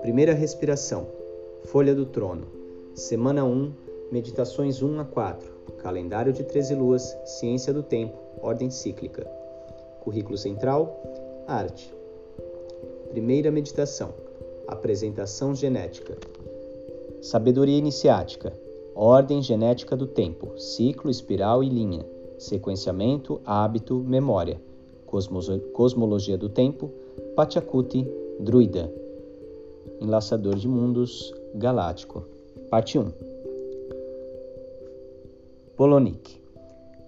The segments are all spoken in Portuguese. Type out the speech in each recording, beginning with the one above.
Primeira respiração. Folha do Trono. Semana 1, meditações 1 a 4. Calendário de 13 luas, ciência do tempo, ordem cíclica. Currículo central: arte. Primeira meditação. Apresentação genética. Sabedoria iniciática. Ordem genética do tempo, ciclo, espiral e linha. Sequenciamento, hábito, memória. Cosmologia do tempo, Pachacuti, druida Enlaçador de Mundos Galáctico. Parte 1. Polonic.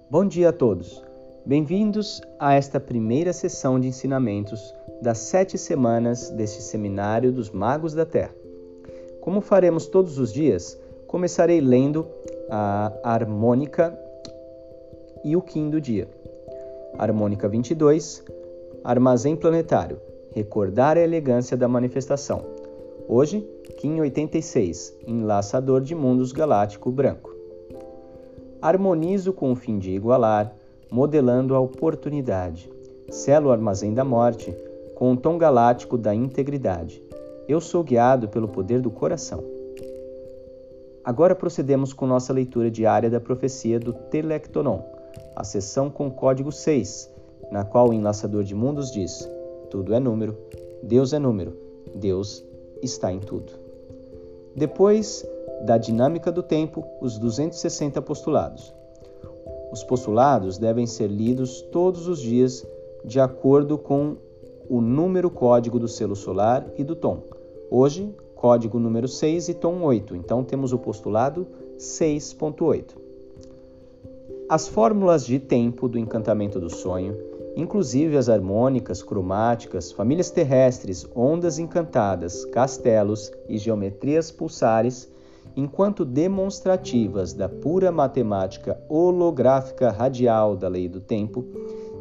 Bom dia a todos. Bem-vindos a esta primeira sessão de ensinamentos das sete semanas deste Seminário dos Magos da Terra. Como faremos todos os dias, começarei lendo a harmônica e o do dia. Harmônica 22, Armazém Planetário, recordar a elegância da manifestação. Hoje, Kim 86, Enlaçador de Mundos Galáctico Branco. Harmonizo com o fim de igualar, modelando a oportunidade. Selo o armazém da morte com o tom galáctico da integridade. Eu sou guiado pelo poder do coração. Agora procedemos com nossa leitura diária da profecia do Telectonon, a sessão com código 6, na qual o enlaçador de mundos diz: Tudo é número, Deus é número, Deus está em tudo. Depois da dinâmica do tempo, os 260 postulados. Os postulados devem ser lidos todos os dias de acordo com o número código do selo solar e do tom. Hoje, código número 6 e tom 8, então temos o postulado 6.8. As fórmulas de tempo do encantamento do sonho inclusive as harmônicas, cromáticas, famílias terrestres, ondas encantadas, castelos e geometrias pulsares, enquanto demonstrativas da pura matemática holográfica radial da lei do tempo,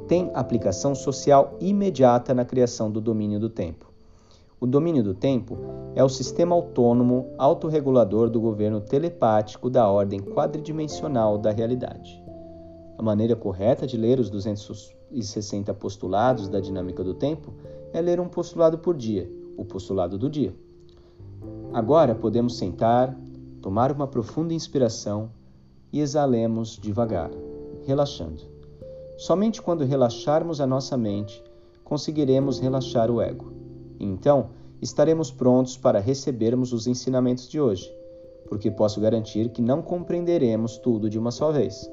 têm aplicação social imediata na criação do domínio do tempo. O domínio do tempo é o sistema autônomo autorregulador do governo telepático da ordem quadridimensional da realidade. A maneira correta de ler os 260 postulados da dinâmica do tempo é ler um postulado por dia, o postulado do dia. Agora podemos sentar, tomar uma profunda inspiração e exalemos devagar, relaxando. Somente quando relaxarmos a nossa mente conseguiremos relaxar o ego. Então estaremos prontos para recebermos os ensinamentos de hoje, porque posso garantir que não compreenderemos tudo de uma só vez.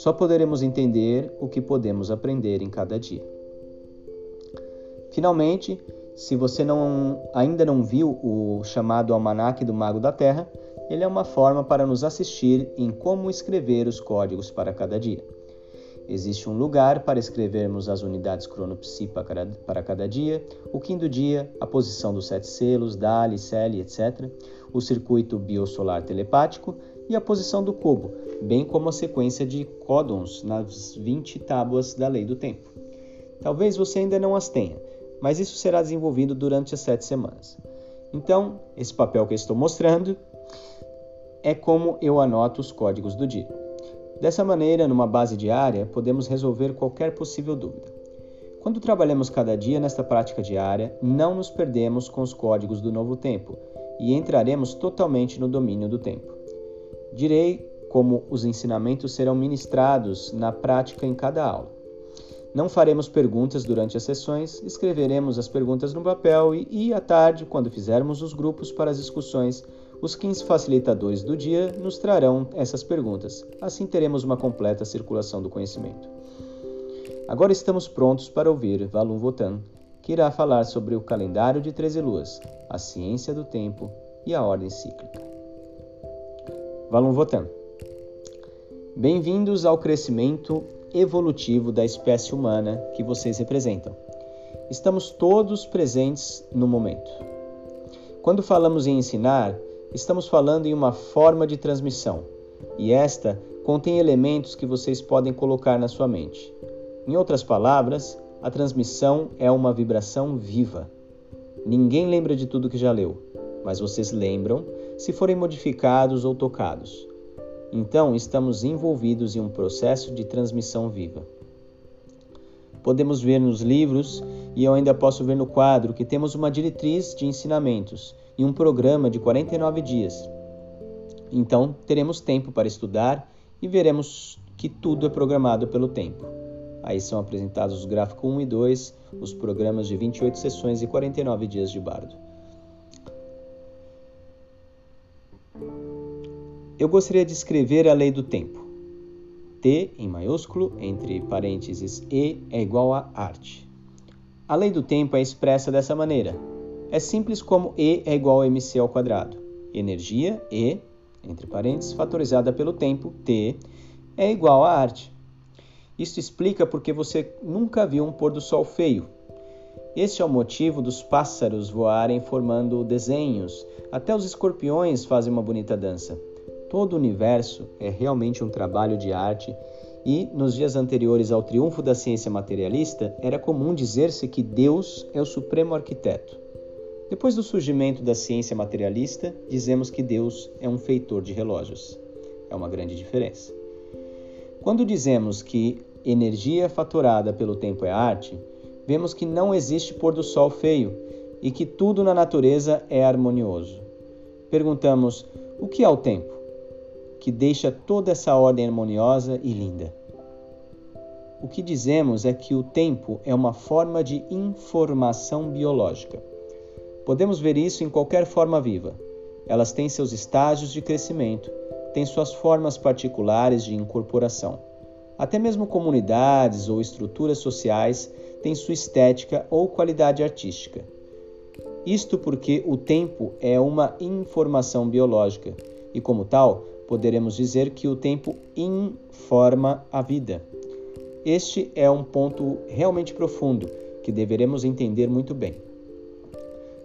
Só poderemos entender o que podemos aprender em cada dia. Finalmente, se você não, ainda não viu o chamado Almanaque do Mago da Terra, ele é uma forma para nos assistir em como escrever os códigos para cada dia. Existe um lugar para escrevermos as unidades cronopsi para cada dia, o quinto dia, a posição dos sete selos, DALI, CELI, etc., o circuito biosolar telepático e a posição do cubo, bem como a sequência de códons nas 20 tábuas da lei do tempo. Talvez você ainda não as tenha, mas isso será desenvolvido durante as sete semanas. Então, esse papel que eu estou mostrando é como eu anoto os códigos do dia. Dessa maneira, numa base diária, podemos resolver qualquer possível dúvida. Quando trabalhamos cada dia nesta prática diária, não nos perdemos com os códigos do novo tempo e entraremos totalmente no domínio do tempo. Direi como os ensinamentos serão ministrados na prática em cada aula. Não faremos perguntas durante as sessões, escreveremos as perguntas no papel e, e à tarde, quando fizermos os grupos para as discussões, os 15 facilitadores do dia nos trarão essas perguntas. Assim teremos uma completa circulação do conhecimento. Agora estamos prontos para ouvir Valum Votan, que irá falar sobre o calendário de 13 luas, a ciência do tempo e a ordem cíclica. Valum Votan. Bem-vindos ao crescimento evolutivo da espécie humana que vocês representam. Estamos todos presentes no momento. Quando falamos em ensinar, estamos falando em uma forma de transmissão, e esta contém elementos que vocês podem colocar na sua mente. Em outras palavras, a transmissão é uma vibração viva. Ninguém lembra de tudo que já leu, mas vocês lembram se forem modificados ou tocados. Então, estamos envolvidos em um processo de transmissão viva. Podemos ver nos livros e eu ainda posso ver no quadro que temos uma diretriz de ensinamentos e um programa de 49 dias. Então, teremos tempo para estudar e veremos que tudo é programado pelo tempo. Aí são apresentados os gráficos 1 e 2, os programas de 28 sessões e 49 dias de bardo. Eu gostaria de escrever a lei do tempo. T em maiúsculo, entre parênteses E, é igual a arte. A lei do tempo é expressa dessa maneira. É simples como E é igual a mc ao quadrado. Energia, E, entre parênteses, fatorizada pelo tempo, T, é igual a arte. Isso explica porque você nunca viu um pôr do sol feio. Este é o motivo dos pássaros voarem formando desenhos. Até os escorpiões fazem uma bonita dança. Todo o universo é realmente um trabalho de arte e, nos dias anteriores ao triunfo da ciência materialista, era comum dizer-se que Deus é o supremo arquiteto. Depois do surgimento da ciência materialista, dizemos que Deus é um feitor de relógios. É uma grande diferença. Quando dizemos que energia faturada pelo tempo é arte, vemos que não existe pôr do sol feio e que tudo na natureza é harmonioso. Perguntamos: o que é o tempo? Que deixa toda essa ordem harmoniosa e linda. O que dizemos é que o tempo é uma forma de informação biológica. Podemos ver isso em qualquer forma viva. Elas têm seus estágios de crescimento, têm suas formas particulares de incorporação. Até mesmo comunidades ou estruturas sociais têm sua estética ou qualidade artística. Isto porque o tempo é uma informação biológica e, como tal, poderemos dizer que o tempo informa a vida. Este é um ponto realmente profundo que deveremos entender muito bem.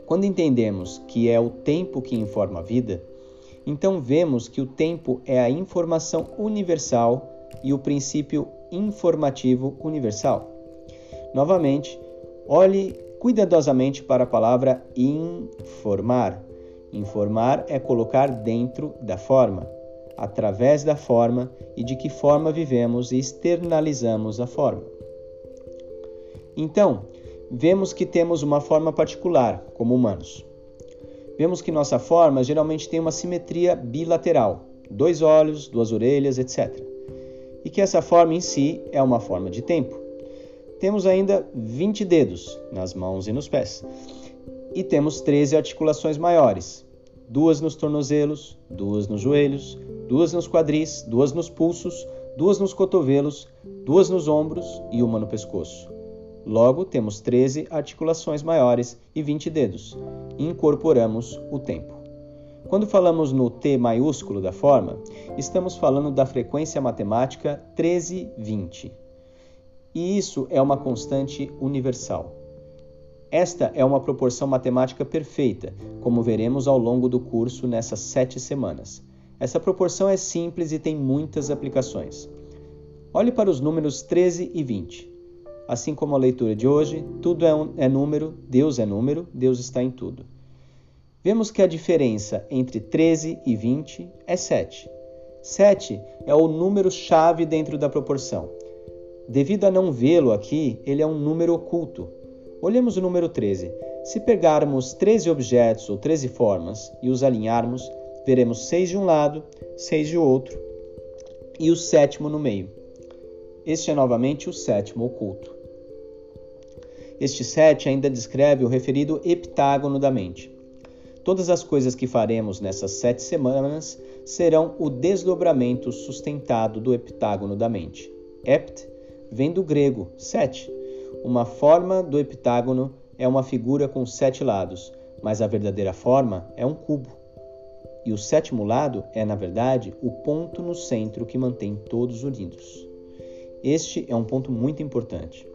Quando entendemos que é o tempo que informa a vida, então vemos que o tempo é a informação universal e o princípio informativo universal. Novamente, olhe cuidadosamente para a palavra informar. Informar é colocar dentro da forma, através da forma e de que forma vivemos e externalizamos a forma. Então, vemos que temos uma forma particular como humanos. Vemos que nossa forma geralmente tem uma simetria bilateral, dois olhos, duas orelhas, etc. E que essa forma em si é uma forma de tempo. Temos ainda 20 dedos nas mãos e nos pés. E temos 13 articulações maiores, duas nos tornozelos, duas nos joelhos, duas nos quadris, duas nos pulsos, duas nos cotovelos, duas nos ombros e uma no pescoço. Logo, temos 13 articulações maiores e 20 dedos. E incorporamos o tempo. Quando falamos no T maiúsculo da forma, estamos falando da frequência matemática 1320. E isso é uma constante universal. Esta é uma proporção matemática perfeita, como veremos ao longo do curso nessas sete semanas. Essa proporção é simples e tem muitas aplicações. Olhe para os números 13 e 20. Assim como a leitura de hoje, tudo é, um, é número, Deus é número, Deus está em tudo. Vemos que a diferença entre 13 e 20 é 7. 7 é o número-chave dentro da proporção. Devido a não vê-lo aqui, ele é um número oculto. Olhemos o número 13. Se pegarmos 13 objetos ou 13 formas e os alinharmos, veremos 6 de um lado, 6 de outro e o sétimo no meio. Este é novamente o sétimo oculto. Este 7 ainda descreve o referido heptágono da mente. Todas as coisas que faremos nessas sete semanas serão o desdobramento sustentado do heptágono da mente. Hept vem do grego sete. Uma forma do heptágono é uma figura com sete lados, mas a verdadeira forma é um cubo. E o sétimo lado é, na verdade, o ponto no centro que mantém todos unidos. Este é um ponto muito importante.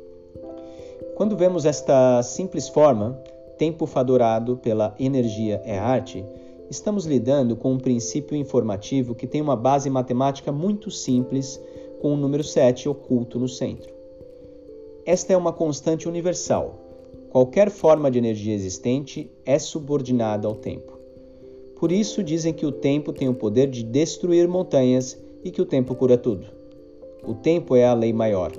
Quando vemos esta simples forma, tempo fadorado pela energia é arte, estamos lidando com um princípio informativo que tem uma base matemática muito simples, com o número 7 oculto no centro. Esta é uma constante universal. Qualquer forma de energia existente é subordinada ao tempo. Por isso dizem que o tempo tem o poder de destruir montanhas e que o tempo cura tudo. O tempo é a lei maior.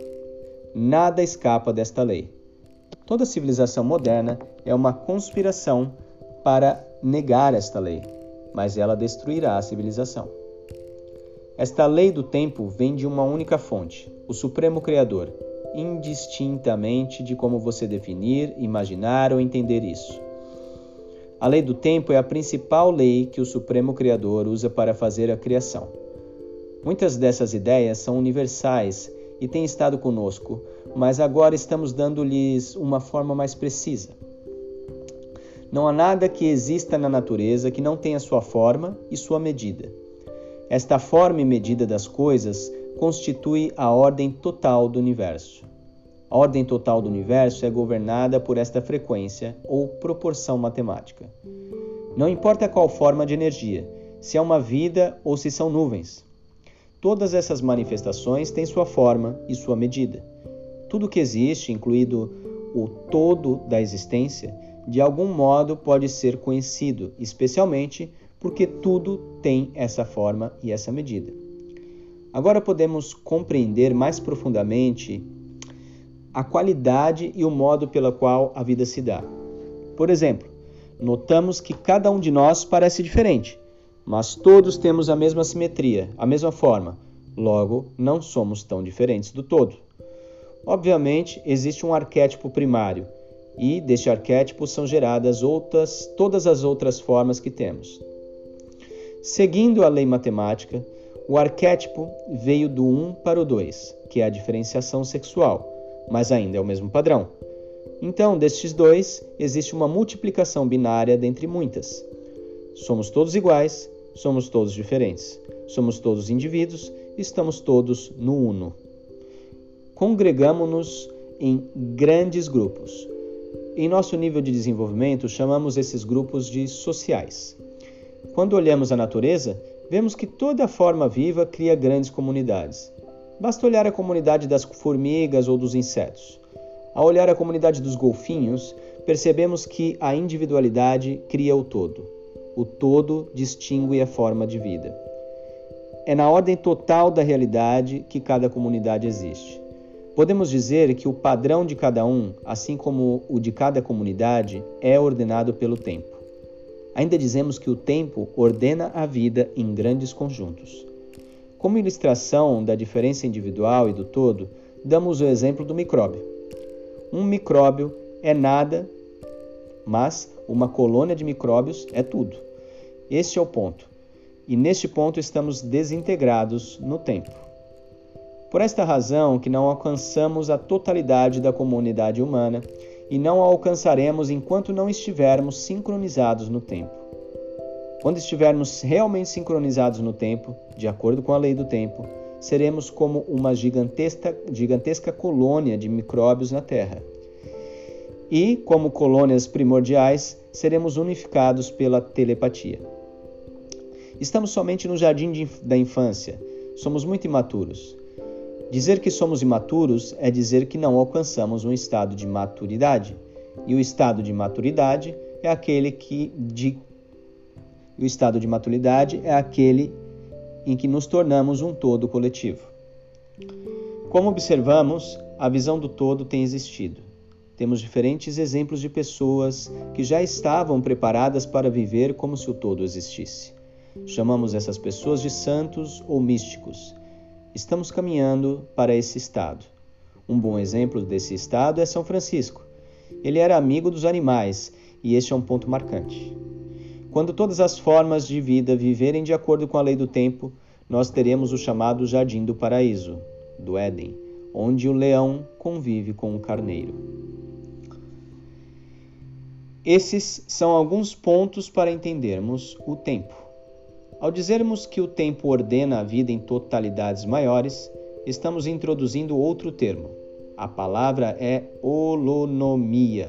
Nada escapa desta lei. Toda civilização moderna é uma conspiração para negar esta lei, mas ela destruirá a civilização. Esta lei do tempo vem de uma única fonte, o Supremo Criador, indistintamente de como você definir, imaginar ou entender isso. A lei do tempo é a principal lei que o Supremo Criador usa para fazer a criação. Muitas dessas ideias são universais e têm estado conosco, mas agora estamos dando-lhes uma forma mais precisa. Não há nada que exista na natureza que não tenha sua forma e sua medida. Esta forma e medida das coisas constitui a ordem total do universo. A ordem total do universo é governada por esta frequência ou proporção matemática. Não importa qual forma de energia, se é uma vida ou se são nuvens. Todas essas manifestações têm sua forma e sua medida. Tudo que existe, incluído o todo da existência, de algum modo pode ser conhecido, especialmente porque tudo tem essa forma e essa medida. Agora podemos compreender mais profundamente a qualidade e o modo pela qual a vida se dá. Por exemplo, notamos que cada um de nós parece diferente, mas todos temos a mesma simetria, a mesma forma. Logo, não somos tão diferentes do todo. Obviamente, existe um arquétipo primário, e deste arquétipo são geradas outras, todas as outras formas que temos. Seguindo a lei matemática, o arquétipo veio do 1 para o 2, que é a diferenciação sexual mas ainda é o mesmo padrão. Então, destes dois, existe uma multiplicação binária dentre muitas. Somos todos iguais, somos todos diferentes. Somos todos indivíduos, estamos todos no uno. Congregamos-nos em grandes grupos. Em nosso nível de desenvolvimento, chamamos esses grupos de sociais. Quando olhamos a natureza, vemos que toda forma viva cria grandes comunidades. Basta olhar a comunidade das formigas ou dos insetos. Ao olhar a comunidade dos golfinhos, percebemos que a individualidade cria o todo. O todo distingue a forma de vida. É na ordem total da realidade que cada comunidade existe. Podemos dizer que o padrão de cada um, assim como o de cada comunidade, é ordenado pelo tempo. Ainda dizemos que o tempo ordena a vida em grandes conjuntos. Como ilustração da diferença individual e do todo, damos o exemplo do micróbio. Um micróbio é nada, mas uma colônia de micróbios é tudo. Este é o ponto. E neste ponto estamos desintegrados no tempo. Por esta razão que não alcançamos a totalidade da comunidade humana e não a alcançaremos enquanto não estivermos sincronizados no tempo. Quando estivermos realmente sincronizados no tempo, de acordo com a lei do tempo, seremos como uma gigantesca, gigantesca colônia de micróbios na Terra. E, como colônias primordiais, seremos unificados pela telepatia. Estamos somente no jardim de, da infância, somos muito imaturos. Dizer que somos imaturos é dizer que não alcançamos um estado de maturidade. E o estado de maturidade é aquele que, de e o estado de maturidade é aquele em que nos tornamos um todo coletivo. Como observamos, a visão do todo tem existido. Temos diferentes exemplos de pessoas que já estavam preparadas para viver como se o todo existisse. Chamamos essas pessoas de santos ou místicos. Estamos caminhando para esse estado. Um bom exemplo desse estado é São Francisco. Ele era amigo dos animais e este é um ponto marcante. Quando todas as formas de vida viverem de acordo com a lei do tempo, nós teremos o chamado Jardim do Paraíso, do Éden, onde o leão convive com o carneiro. Esses são alguns pontos para entendermos o tempo. Ao dizermos que o tempo ordena a vida em totalidades maiores, estamos introduzindo outro termo. A palavra é holonomia.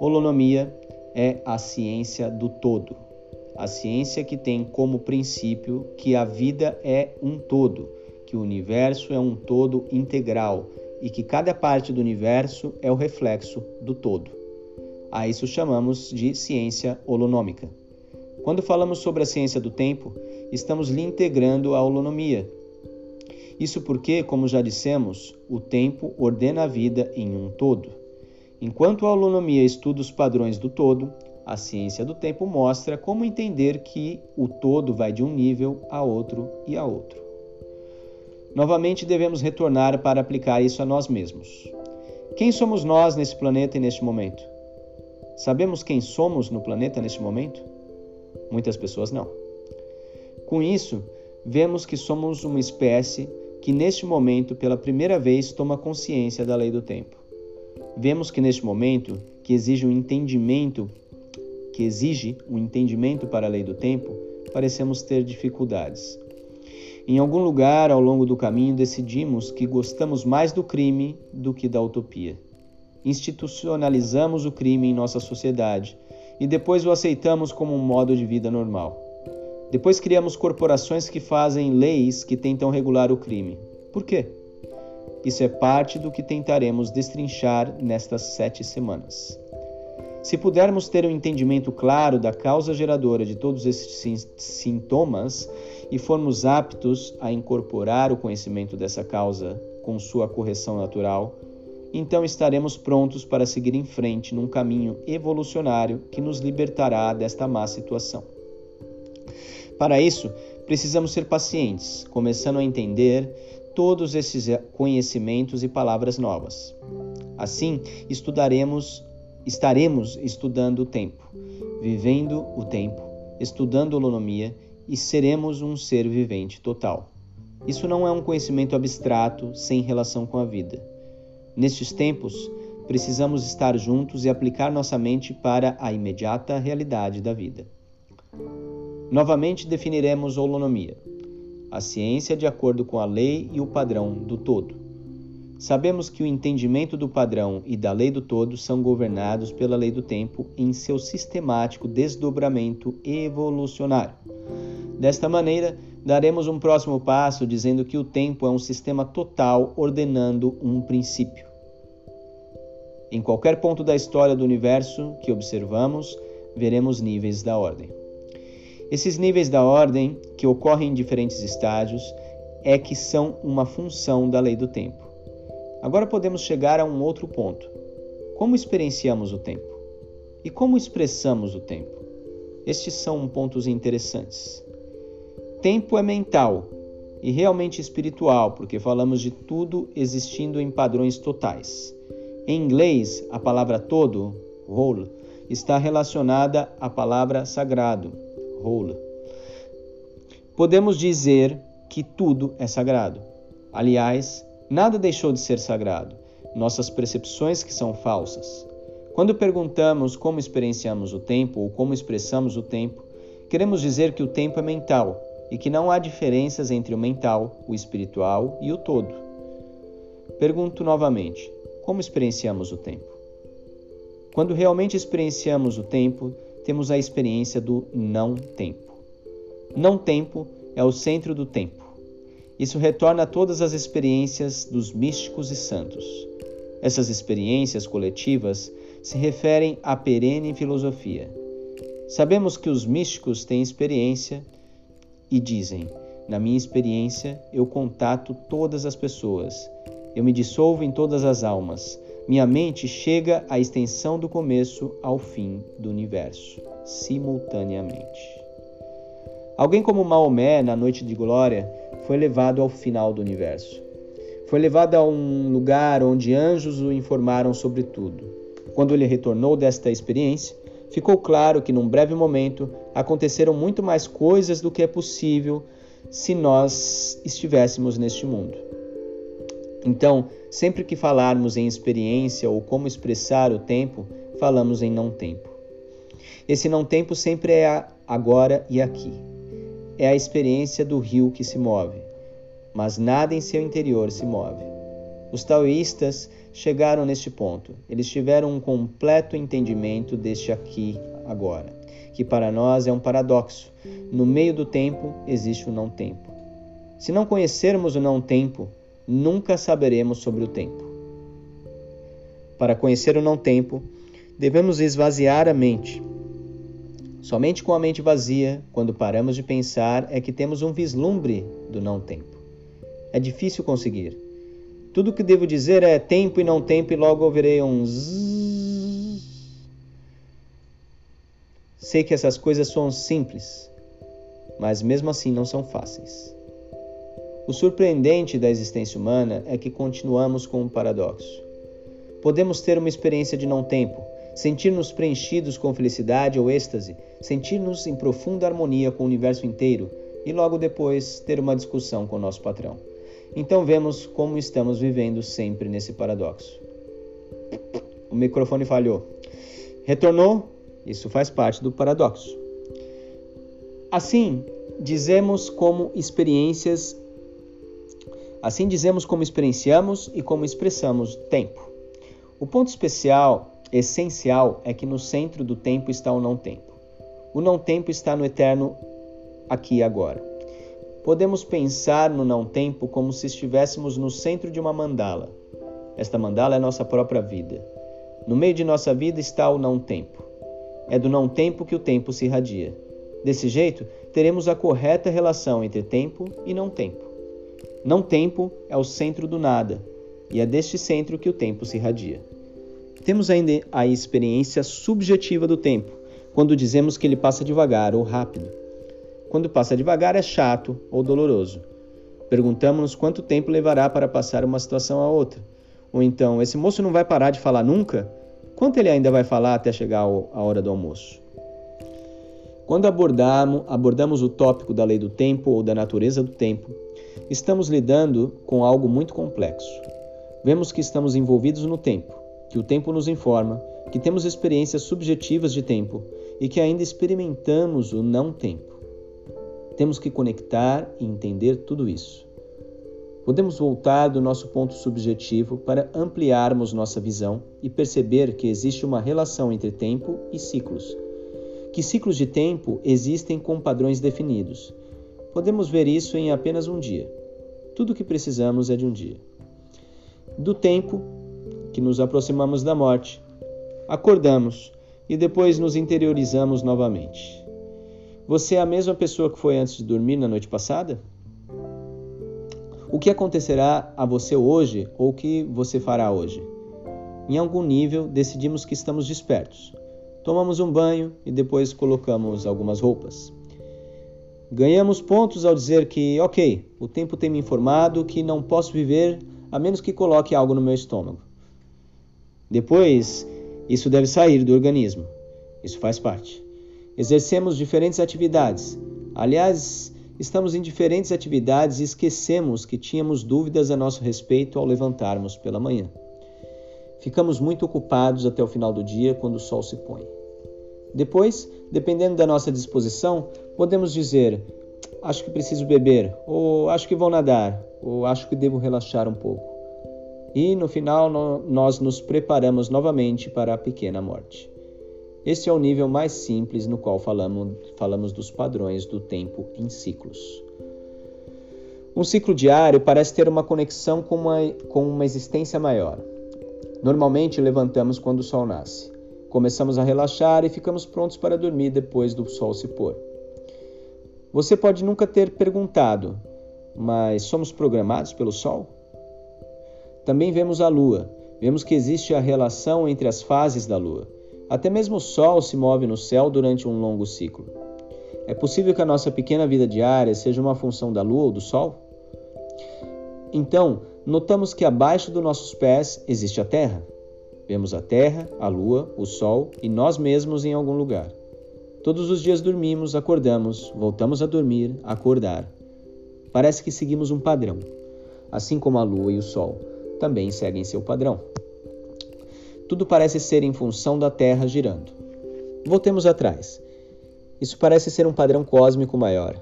Holonomia é a ciência do todo. A ciência que tem como princípio que a vida é um todo, que o universo é um todo integral e que cada parte do universo é o reflexo do todo. A isso chamamos de ciência holonômica. Quando falamos sobre a ciência do tempo, estamos lhe integrando a holonomia. Isso porque, como já dissemos, o tempo ordena a vida em um todo. Enquanto a holonomia estuda os padrões do todo, a ciência do tempo mostra como entender que o todo vai de um nível a outro e a outro. Novamente devemos retornar para aplicar isso a nós mesmos. Quem somos nós nesse planeta e neste momento? Sabemos quem somos no planeta neste momento? Muitas pessoas não. Com isso, vemos que somos uma espécie que neste momento, pela primeira vez, toma consciência da lei do tempo. Vemos que neste momento, que exige um entendimento, que exige um entendimento para a lei do tempo, parecemos ter dificuldades. Em algum lugar ao longo do caminho decidimos que gostamos mais do crime do que da utopia. Institucionalizamos o crime em nossa sociedade e depois o aceitamos como um modo de vida normal. Depois criamos corporações que fazem leis que tentam regular o crime. Por quê? Isso é parte do que tentaremos destrinchar nestas sete semanas. Se pudermos ter um entendimento claro da causa geradora de todos esses sintomas e formos aptos a incorporar o conhecimento dessa causa com sua correção natural, então estaremos prontos para seguir em frente num caminho evolucionário que nos libertará desta má situação. Para isso, precisamos ser pacientes, começando a entender todos esses conhecimentos e palavras novas. Assim, estudaremos estaremos estudando o tempo, vivendo o tempo, estudando holonomia e seremos um ser vivente total. Isso não é um conhecimento abstrato sem relação com a vida. Nestes tempos, precisamos estar juntos e aplicar nossa mente para a imediata realidade da vida. Novamente definiremos holonomia, a ciência de acordo com a lei e o padrão do todo. Sabemos que o entendimento do padrão e da lei do todo são governados pela lei do tempo em seu sistemático desdobramento evolucionário. Desta maneira, daremos um próximo passo dizendo que o tempo é um sistema total ordenando um princípio. Em qualquer ponto da história do universo que observamos, veremos níveis da ordem. Esses níveis da ordem, que ocorrem em diferentes estágios, é que são uma função da lei do tempo. Agora podemos chegar a um outro ponto. Como experienciamos o tempo? E como expressamos o tempo? Estes são pontos interessantes. Tempo é mental e realmente espiritual, porque falamos de tudo existindo em padrões totais. Em inglês, a palavra todo, whole, está relacionada à palavra sagrado, whole. Podemos dizer que tudo é sagrado. Aliás, Nada deixou de ser sagrado, nossas percepções que são falsas. Quando perguntamos como experienciamos o tempo ou como expressamos o tempo, queremos dizer que o tempo é mental e que não há diferenças entre o mental, o espiritual e o todo. Pergunto novamente: como experienciamos o tempo? Quando realmente experienciamos o tempo, temos a experiência do não tempo. Não tempo é o centro do tempo. Isso retorna a todas as experiências dos místicos e santos. Essas experiências coletivas se referem à perene filosofia. Sabemos que os místicos têm experiência e dizem: Na minha experiência, eu contato todas as pessoas, eu me dissolvo em todas as almas, minha mente chega à extensão do começo ao fim do universo, simultaneamente. Alguém como Maomé, na noite de glória, foi levado ao final do universo. Foi levado a um lugar onde anjos o informaram sobre tudo. Quando ele retornou desta experiência, ficou claro que num breve momento aconteceram muito mais coisas do que é possível se nós estivéssemos neste mundo. Então, sempre que falarmos em experiência ou como expressar o tempo, falamos em não tempo. Esse não tempo sempre é agora e aqui é a experiência do rio que se move, mas nada em seu interior se move. Os taoístas chegaram neste ponto. Eles tiveram um completo entendimento deste aqui agora, que para nós é um paradoxo. No meio do tempo existe o não tempo. Se não conhecermos o não tempo, nunca saberemos sobre o tempo. Para conhecer o não tempo, devemos esvaziar a mente Somente com a mente vazia, quando paramos de pensar, é que temos um vislumbre do não tempo. É difícil conseguir. Tudo que devo dizer é tempo e não tempo, e logo ouvirei um zzz. Sei que essas coisas são simples, mas mesmo assim não são fáceis. O surpreendente da existência humana é que continuamos com um paradoxo. Podemos ter uma experiência de não tempo, sentir-nos preenchidos com felicidade ou êxtase, sentir-nos em profunda harmonia com o universo inteiro e logo depois ter uma discussão com o nosso patrão. Então vemos como estamos vivendo sempre nesse paradoxo. O microfone falhou. Retornou? Isso faz parte do paradoxo. Assim, dizemos como experiências Assim dizemos como experienciamos e como expressamos tempo. O ponto especial, essencial, é que no centro do tempo está o não tempo. O não tempo está no eterno aqui e agora. Podemos pensar no não tempo como se estivéssemos no centro de uma mandala. Esta mandala é nossa própria vida. No meio de nossa vida está o não tempo. É do não tempo que o tempo se irradia. Desse jeito, teremos a correta relação entre tempo e não tempo. Não tempo é o centro do nada, e é deste centro que o tempo se irradia. Temos ainda a experiência subjetiva do tempo, quando dizemos que ele passa devagar ou rápido. Quando passa devagar é chato ou doloroso. Perguntamos-nos quanto tempo levará para passar uma situação a outra. Ou então, esse moço não vai parar de falar nunca? Quanto ele ainda vai falar até chegar a hora do almoço? Quando abordamos, abordamos o tópico da lei do tempo ou da natureza do tempo, estamos lidando com algo muito complexo. Vemos que estamos envolvidos no tempo, que o tempo nos informa, que temos experiências subjetivas de tempo e que ainda experimentamos o não tempo. Temos que conectar e entender tudo isso. Podemos voltar do nosso ponto subjetivo para ampliarmos nossa visão e perceber que existe uma relação entre tempo e ciclos que ciclos de tempo existem com padrões definidos. Podemos ver isso em apenas um dia. Tudo o que precisamos é de um dia. Do tempo que nos aproximamos da morte, acordamos e depois nos interiorizamos novamente. Você é a mesma pessoa que foi antes de dormir na noite passada? O que acontecerá a você hoje ou o que você fará hoje? Em algum nível, decidimos que estamos despertos Tomamos um banho e depois colocamos algumas roupas. Ganhamos pontos ao dizer que, ok, o tempo tem me informado que não posso viver a menos que coloque algo no meu estômago. Depois, isso deve sair do organismo. Isso faz parte. Exercemos diferentes atividades. Aliás, estamos em diferentes atividades e esquecemos que tínhamos dúvidas a nosso respeito ao levantarmos pela manhã. Ficamos muito ocupados até o final do dia quando o sol se põe. Depois, dependendo da nossa disposição, podemos dizer: acho que preciso beber, ou acho que vou nadar, ou acho que devo relaxar um pouco. E no final, nós nos preparamos novamente para a pequena morte. Este é o nível mais simples no qual falamos, falamos dos padrões do tempo em ciclos. Um ciclo diário parece ter uma conexão com uma, com uma existência maior. Normalmente levantamos quando o sol nasce. Começamos a relaxar e ficamos prontos para dormir depois do sol se pôr. Você pode nunca ter perguntado, mas somos programados pelo sol? Também vemos a lua. Vemos que existe a relação entre as fases da lua. Até mesmo o sol se move no céu durante um longo ciclo. É possível que a nossa pequena vida diária seja uma função da lua ou do sol? Então, notamos que abaixo dos nossos pés existe a Terra. Vemos a Terra, a Lua, o Sol e nós mesmos em algum lugar. Todos os dias dormimos, acordamos, voltamos a dormir, acordar. Parece que seguimos um padrão, assim como a Lua e o Sol também seguem seu padrão. Tudo parece ser em função da Terra girando. Voltemos atrás. Isso parece ser um padrão cósmico maior.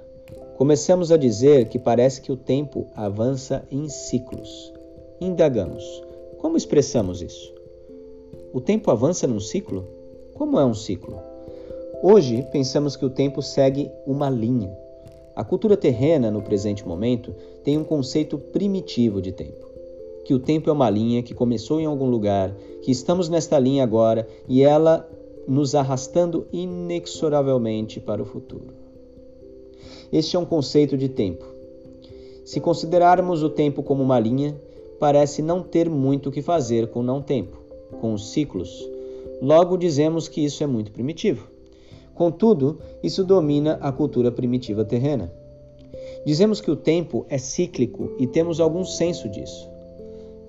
Começamos a dizer que parece que o tempo avança em ciclos. Indagamos: como expressamos isso? O tempo avança num ciclo? Como é um ciclo? Hoje pensamos que o tempo segue uma linha. A cultura terrena, no presente momento, tem um conceito primitivo de tempo. Que o tempo é uma linha que começou em algum lugar, que estamos nesta linha agora e ela nos arrastando inexoravelmente para o futuro. Este é um conceito de tempo. Se considerarmos o tempo como uma linha, parece não ter muito o que fazer com o não tempo, com os ciclos. Logo dizemos que isso é muito primitivo. Contudo, isso domina a cultura primitiva terrena. Dizemos que o tempo é cíclico e temos algum senso disso.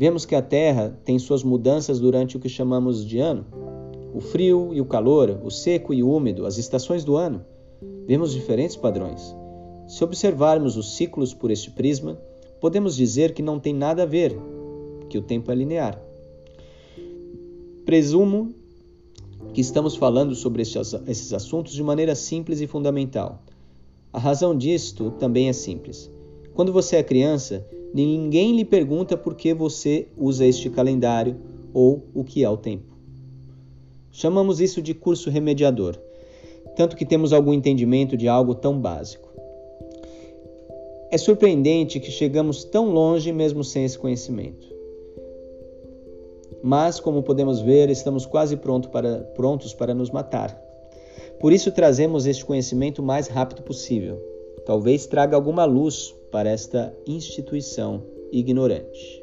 Vemos que a Terra tem suas mudanças durante o que chamamos de ano. O frio e o calor, o seco e o úmido, as estações do ano. Vemos diferentes padrões. Se observarmos os ciclos por este prisma, podemos dizer que não tem nada a ver, que o tempo é linear. Presumo que estamos falando sobre esses assuntos de maneira simples e fundamental. A razão disto também é simples. Quando você é criança, ninguém lhe pergunta por que você usa este calendário ou o que é o tempo. Chamamos isso de curso remediador, tanto que temos algum entendimento de algo tão básico. É surpreendente que chegamos tão longe mesmo sem esse conhecimento. Mas, como podemos ver, estamos quase pronto para, prontos para nos matar. Por isso trazemos este conhecimento o mais rápido possível. Talvez traga alguma luz para esta instituição ignorante.